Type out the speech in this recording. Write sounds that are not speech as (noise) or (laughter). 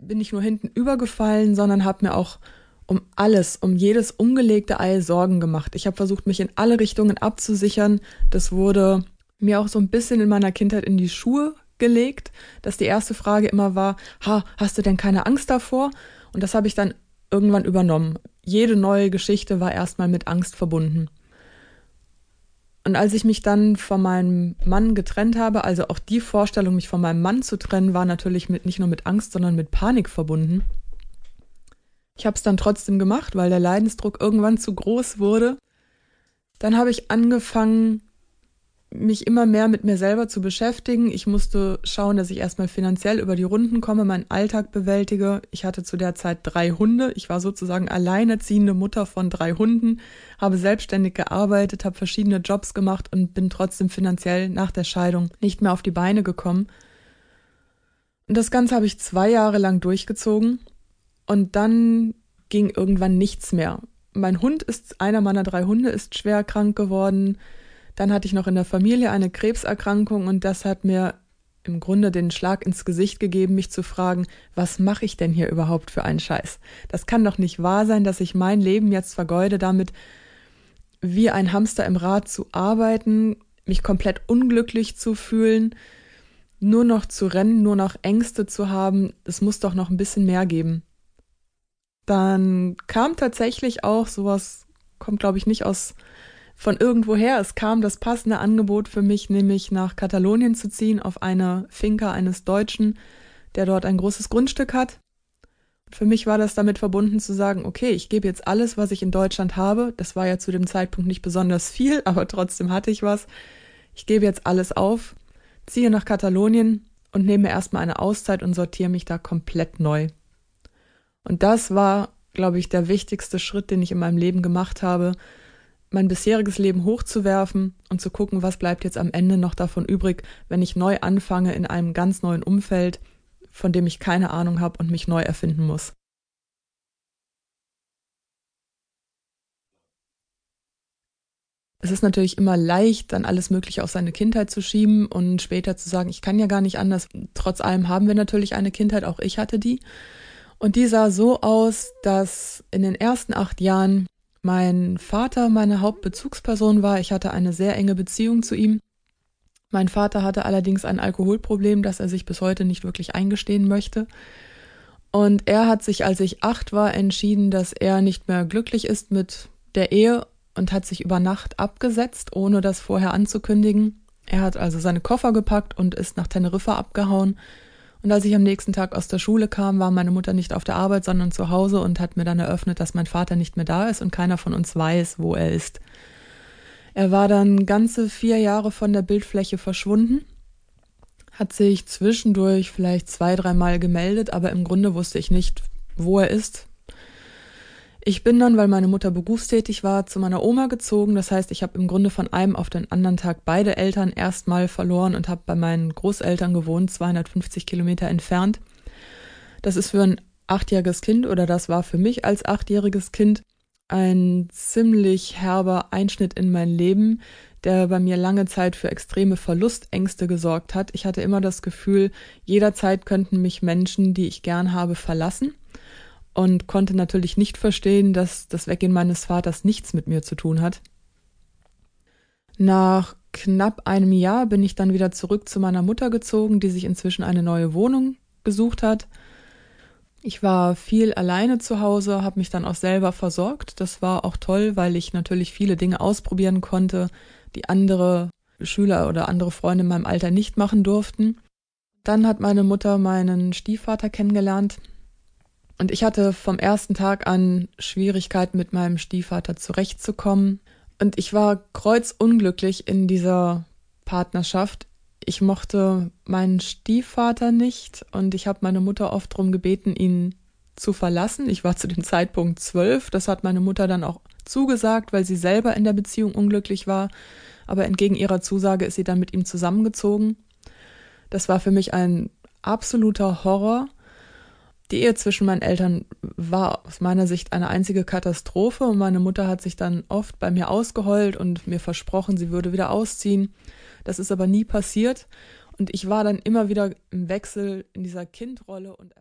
bin ich nur hinten übergefallen, sondern habe mir auch um alles, um jedes umgelegte Ei Sorgen gemacht. Ich habe versucht, mich in alle Richtungen abzusichern. Das wurde mir auch so ein bisschen in meiner Kindheit in die Schuhe gelegt, dass die erste Frage immer war, ha, hast du denn keine Angst davor? Und das habe ich dann irgendwann übernommen. Jede neue Geschichte war erstmal mit Angst verbunden. Und als ich mich dann von meinem Mann getrennt habe, also auch die Vorstellung, mich von meinem Mann zu trennen, war natürlich mit, nicht nur mit Angst, sondern mit Panik verbunden. Ich habe es dann trotzdem gemacht, weil der Leidensdruck irgendwann zu groß wurde. Dann habe ich angefangen, mich immer mehr mit mir selber zu beschäftigen. Ich musste schauen, dass ich erstmal finanziell über die Runden komme, meinen Alltag bewältige. Ich hatte zu der Zeit drei Hunde. Ich war sozusagen alleinerziehende Mutter von drei Hunden, habe selbstständig gearbeitet, habe verschiedene Jobs gemacht und bin trotzdem finanziell nach der Scheidung nicht mehr auf die Beine gekommen. Und das Ganze habe ich zwei Jahre lang durchgezogen und dann ging irgendwann nichts mehr. Mein Hund ist, einer meiner drei Hunde ist schwer krank geworden dann hatte ich noch in der Familie eine Krebserkrankung und das hat mir im Grunde den Schlag ins Gesicht gegeben, mich zu fragen, was mache ich denn hier überhaupt für einen Scheiß? Das kann doch nicht wahr sein, dass ich mein Leben jetzt vergeude damit, wie ein Hamster im Rad zu arbeiten, mich komplett unglücklich zu fühlen, nur noch zu rennen, nur noch Ängste zu haben. Es muss doch noch ein bisschen mehr geben. Dann kam tatsächlich auch sowas, kommt glaube ich nicht aus von irgendwoher. Es kam das passende Angebot für mich, nämlich nach Katalonien zu ziehen, auf eine Finca eines Deutschen, der dort ein großes Grundstück hat. Für mich war das damit verbunden zu sagen, okay, ich gebe jetzt alles, was ich in Deutschland habe. Das war ja zu dem Zeitpunkt nicht besonders viel, (laughs) aber trotzdem hatte ich was. Ich gebe jetzt alles auf, ziehe nach Katalonien und nehme erstmal eine Auszeit und sortiere mich da komplett neu. Und das war, glaube ich, der wichtigste Schritt, den ich in meinem Leben gemacht habe, mein bisheriges Leben hochzuwerfen und zu gucken, was bleibt jetzt am Ende noch davon übrig, wenn ich neu anfange in einem ganz neuen Umfeld, von dem ich keine Ahnung habe und mich neu erfinden muss. Es ist natürlich immer leicht, dann alles Mögliche auf seine Kindheit zu schieben und später zu sagen, ich kann ja gar nicht anders. Trotz allem haben wir natürlich eine Kindheit, auch ich hatte die. Und die sah so aus, dass in den ersten acht Jahren mein Vater meine Hauptbezugsperson war. Ich hatte eine sehr enge Beziehung zu ihm. Mein Vater hatte allerdings ein Alkoholproblem, das er sich bis heute nicht wirklich eingestehen möchte. Und er hat sich, als ich acht war, entschieden, dass er nicht mehr glücklich ist mit der Ehe und hat sich über Nacht abgesetzt, ohne das vorher anzukündigen. Er hat also seine Koffer gepackt und ist nach Teneriffa abgehauen und als ich am nächsten Tag aus der Schule kam, war meine Mutter nicht auf der Arbeit, sondern zu Hause und hat mir dann eröffnet, dass mein Vater nicht mehr da ist und keiner von uns weiß, wo er ist. Er war dann ganze vier Jahre von der Bildfläche verschwunden, hat sich zwischendurch vielleicht zwei, dreimal gemeldet, aber im Grunde wusste ich nicht, wo er ist, ich bin dann, weil meine Mutter berufstätig war, zu meiner Oma gezogen. Das heißt, ich habe im Grunde von einem auf den anderen Tag beide Eltern erstmal verloren und habe bei meinen Großeltern gewohnt, 250 Kilometer entfernt. Das ist für ein achtjähriges Kind oder das war für mich als achtjähriges Kind ein ziemlich herber Einschnitt in mein Leben, der bei mir lange Zeit für extreme Verlustängste gesorgt hat. Ich hatte immer das Gefühl, jederzeit könnten mich Menschen, die ich gern habe, verlassen und konnte natürlich nicht verstehen, dass das Weggehen meines Vaters nichts mit mir zu tun hat. Nach knapp einem Jahr bin ich dann wieder zurück zu meiner Mutter gezogen, die sich inzwischen eine neue Wohnung gesucht hat. Ich war viel alleine zu Hause, habe mich dann auch selber versorgt. Das war auch toll, weil ich natürlich viele Dinge ausprobieren konnte, die andere Schüler oder andere Freunde in meinem Alter nicht machen durften. Dann hat meine Mutter meinen Stiefvater kennengelernt, und ich hatte vom ersten Tag an Schwierigkeiten mit meinem Stiefvater zurechtzukommen. Und ich war kreuzunglücklich in dieser Partnerschaft. Ich mochte meinen Stiefvater nicht und ich habe meine Mutter oft darum gebeten, ihn zu verlassen. Ich war zu dem Zeitpunkt zwölf. Das hat meine Mutter dann auch zugesagt, weil sie selber in der Beziehung unglücklich war. Aber entgegen ihrer Zusage ist sie dann mit ihm zusammengezogen. Das war für mich ein absoluter Horror. Die Ehe zwischen meinen Eltern war aus meiner Sicht eine einzige Katastrophe und meine Mutter hat sich dann oft bei mir ausgeheult und mir versprochen, sie würde wieder ausziehen. Das ist aber nie passiert und ich war dann immer wieder im Wechsel in dieser Kindrolle und